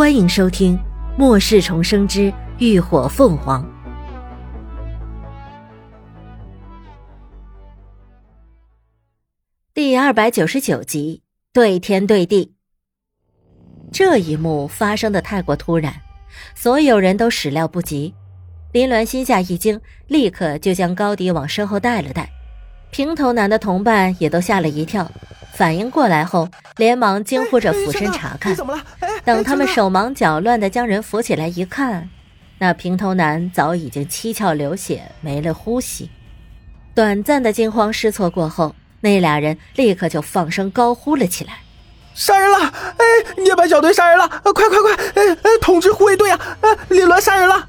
欢迎收听《末世重生之浴火凤凰》第二百九十九集。对天对地，这一幕发生的太过突然，所有人都始料不及。林鸾心下一惊，立刻就将高迪往身后带了带。平头男的同伴也都吓了一跳。反应过来后，连忙惊呼着俯身查看。等他们手忙脚乱的将人扶起来一看，那平头男早已经七窍流血，没了呼吸。短暂的惊慌失措过后，那俩人立刻就放声高呼了起来：“杀人了！哎，涅槃小队杀人了！快快快！哎哎，通知护卫队啊！哎，李伦杀人了！”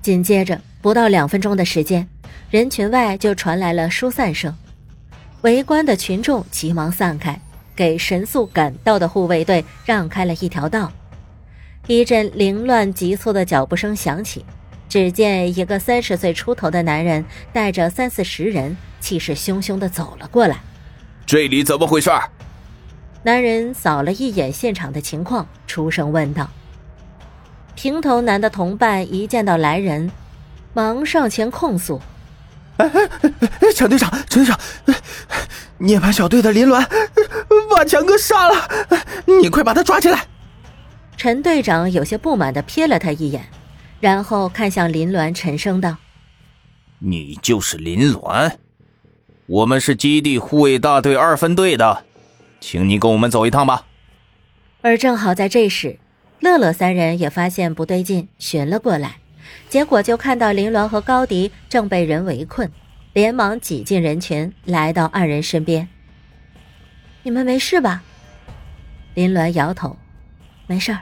紧接着，不到两分钟的时间，人群外就传来了疏散声。围观的群众急忙散开，给神速赶到的护卫队让开了一条道。一阵凌乱急促的脚步声响起，只见一个三十岁出头的男人带着三四十人，气势汹汹地走了过来。这里怎么回事？男人扫了一眼现场的情况，出声问道。平头男的同伴一见到来人，忙上前控诉。哎哎哎！陈队长，陈队长，涅槃小队的林鸾把强哥杀了，你快把他抓起来！陈队长有些不满的瞥了他一眼，然后看向林鸾，沉声道：“你就是林鸾？我们是基地护卫大队二分队的，请你跟我们走一趟吧。”而正好在这时，乐乐三人也发现不对劲，寻了过来。结果就看到林鸾和高迪正被人围困，连忙挤进人群，来到二人身边。你们没事吧？林鸾摇头，没事儿。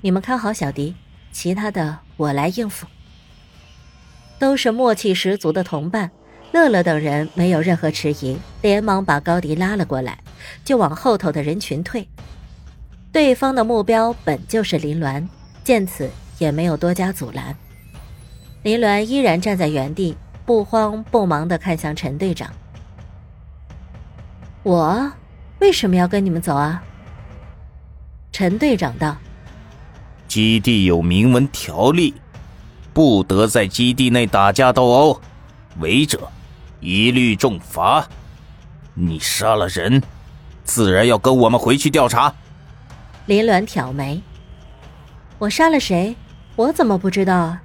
你们看好小迪，其他的我来应付。都是默契十足的同伴，乐乐等人没有任何迟疑，连忙把高迪拉了过来，就往后头的人群退。对方的目标本就是林鸾，见此也没有多加阻拦。林鸾依然站在原地，不慌不忙的看向陈队长。我为什么要跟你们走啊？陈队长道：“基地有明文条例，不得在基地内打架斗殴，违者一律重罚。你杀了人，自然要跟我们回去调查。”林鸾挑眉：“我杀了谁？我怎么不知道啊？”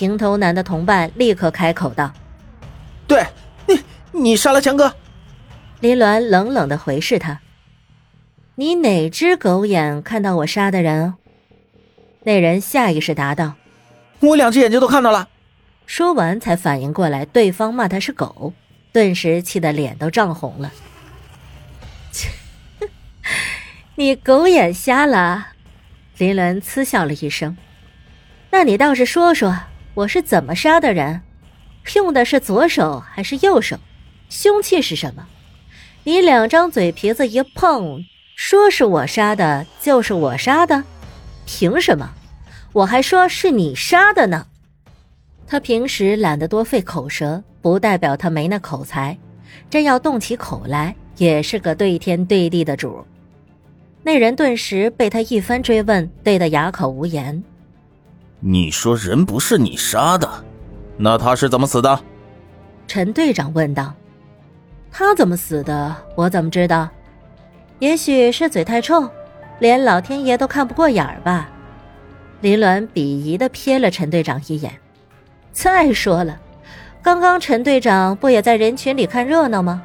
平头男的同伴立刻开口道：“对，你你杀了强哥。”林鸾冷冷的回视他：“你哪只狗眼看到我杀的人？”那人下意识答道：“我两只眼睛都看到了。”说完才反应过来，对方骂他是狗，顿时气得脸都涨红了。切，你狗眼瞎了？林鸾嗤笑了一声：“那你倒是说说。”我是怎么杀的人？用的是左手还是右手？凶器是什么？你两张嘴皮子一碰，说是我杀的，就是我杀的，凭什么？我还说是你杀的呢。他平时懒得多费口舌，不代表他没那口才。真要动起口来，也是个对天对地的主。那人顿时被他一番追问，对得哑口无言。你说人不是你杀的，那他是怎么死的？陈队长问道。他怎么死的？我怎么知道？也许是嘴太臭，连老天爷都看不过眼儿吧。林鸾鄙夷的瞥了陈队长一眼。再说了，刚刚陈队长不也在人群里看热闹吗？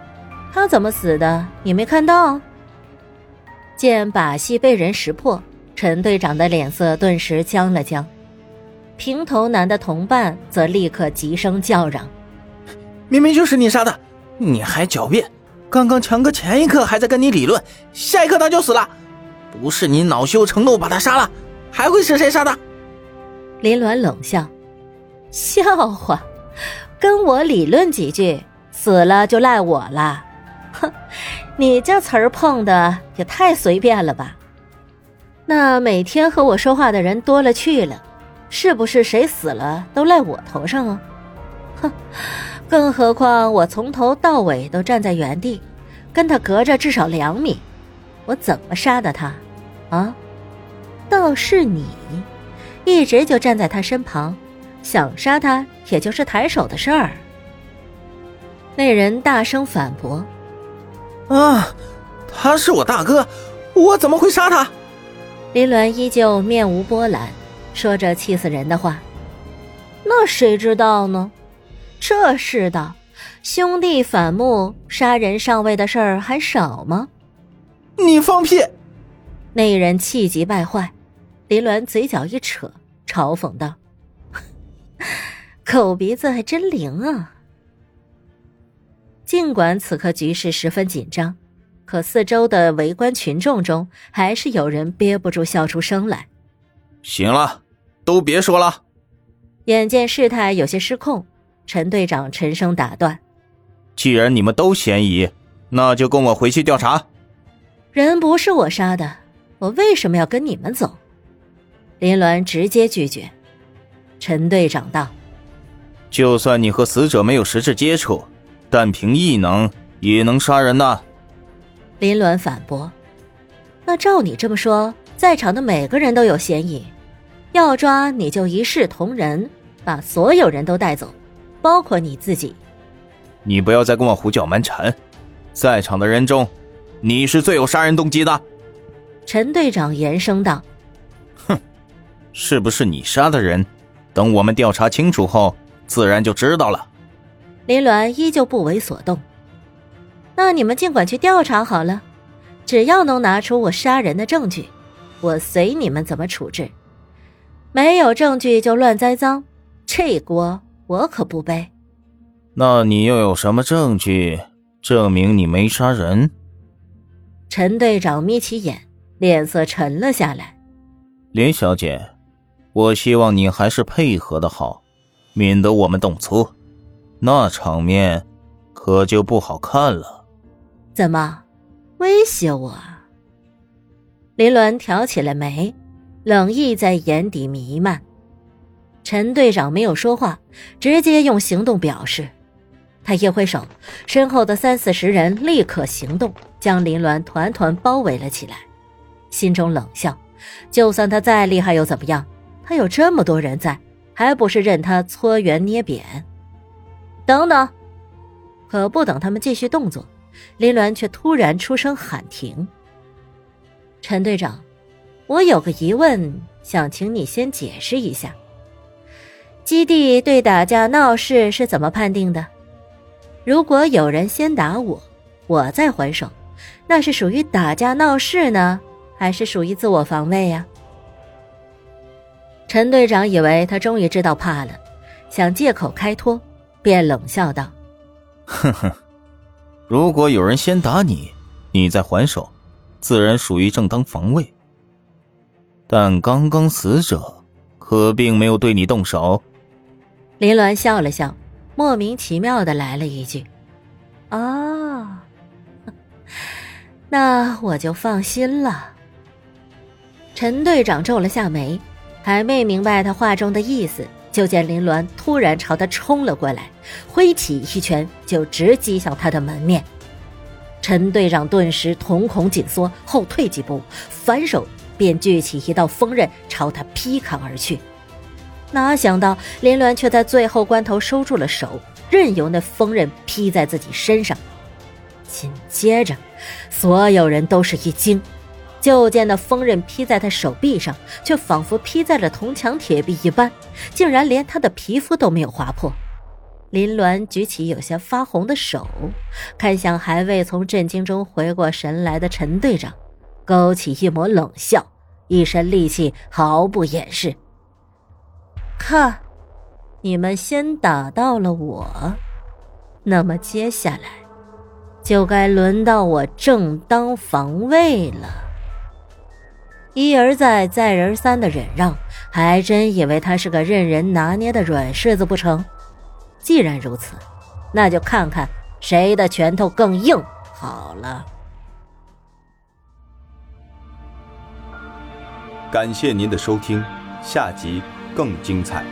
他怎么死的？你没看到？见把戏被人识破，陈队长的脸色顿时僵了僵。平头男的同伴则立刻急声叫嚷：“明明就是你杀的，你还狡辩！刚刚强哥前一刻还在跟你理论，下一刻他就死了，不是你恼羞成怒把他杀了，还会是谁杀的？”林鸾冷笑：“笑话，跟我理论几句，死了就赖我了？哼，你这词儿碰的也太随便了吧？那每天和我说话的人多了去了。”是不是谁死了都赖我头上啊？哼！更何况我从头到尾都站在原地，跟他隔着至少两米，我怎么杀的他？啊？倒是你，一直就站在他身旁，想杀他也就是抬手的事儿。那人大声反驳：“啊，他是我大哥，我怎么会杀他？”林鸾依旧面无波澜，说着气死人的话：“那谁知道呢？这世道，兄弟反目、杀人上位的事儿还少吗？”你放屁！那人气急败坏，林鸾嘴角一扯，嘲讽道：“狗鼻子还真灵啊！”尽管此刻局势十分紧张，可四周的围观群众中，还是有人憋不住笑出声来。行了，都别说了。眼见事态有些失控，陈队长沉声打断：“既然你们都嫌疑，那就跟我回去调查。人不是我杀的，我为什么要跟你们走？”林鸾直接拒绝。陈队长道：“就算你和死者没有实质接触。”但凭异能也能杀人呐！林鸾反驳：“那照你这么说，在场的每个人都有嫌疑，要抓你就一视同仁，把所有人都带走，包括你自己。”你不要再跟我胡搅蛮缠！在场的人中，你是最有杀人动机的。陈队长严声道：“哼，是不是你杀的人？等我们调查清楚后，自然就知道了。”林鸾依旧不为所动。那你们尽管去调查好了，只要能拿出我杀人的证据，我随你们怎么处置。没有证据就乱栽赃，这锅我可不背。那你又有什么证据证明你没杀人？陈队长眯起眼，脸色沉了下来。林小姐，我希望你还是配合的好，免得我们动粗。那场面可就不好看了。怎么，威胁我？林鸾挑起了眉，冷意在眼底弥漫。陈队长没有说话，直接用行动表示。他一挥手，身后的三四十人立刻行动，将林鸾团团包围了起来。心中冷笑：就算他再厉害又怎么样？他有这么多人在，还不是任他搓圆捏扁？等等，可不等他们继续动作，林鸾却突然出声喊停。陈队长，我有个疑问，想请你先解释一下。基地对打架闹事是怎么判定的？如果有人先打我，我再还手，那是属于打架闹事呢，还是属于自我防卫呀？陈队长以为他终于知道怕了，想借口开脱。便冷笑道：“哼哼，如果有人先打你，你再还手，自然属于正当防卫。但刚刚死者可并没有对你动手。”林鸾笑了笑，莫名其妙的来了一句：“哦，那我就放心了。”陈队长皱了下眉，还没明白他话中的意思。就见林鸾突然朝他冲了过来，挥起一拳就直击向他的门面。陈队长顿时瞳孔紧缩，后退几步，反手便聚起一道锋刃朝他劈砍而去。哪想到林鸾却在最后关头收住了手，任由那锋刃劈在自己身上。紧接着，所有人都是一惊。就见那锋刃劈在他手臂上，却仿佛劈在了铜墙铁壁一般，竟然连他的皮肤都没有划破。林鸾举起有些发红的手，看向还未从震惊中回过神来的陈队长，勾起一抹冷笑，一身戾气毫不掩饰。看，你们先打到了我，那么接下来，就该轮到我正当防卫了。一而再、再而三的忍让，还真以为他是个任人拿捏的软柿子不成？既然如此，那就看看谁的拳头更硬好了。感谢您的收听，下集更精彩。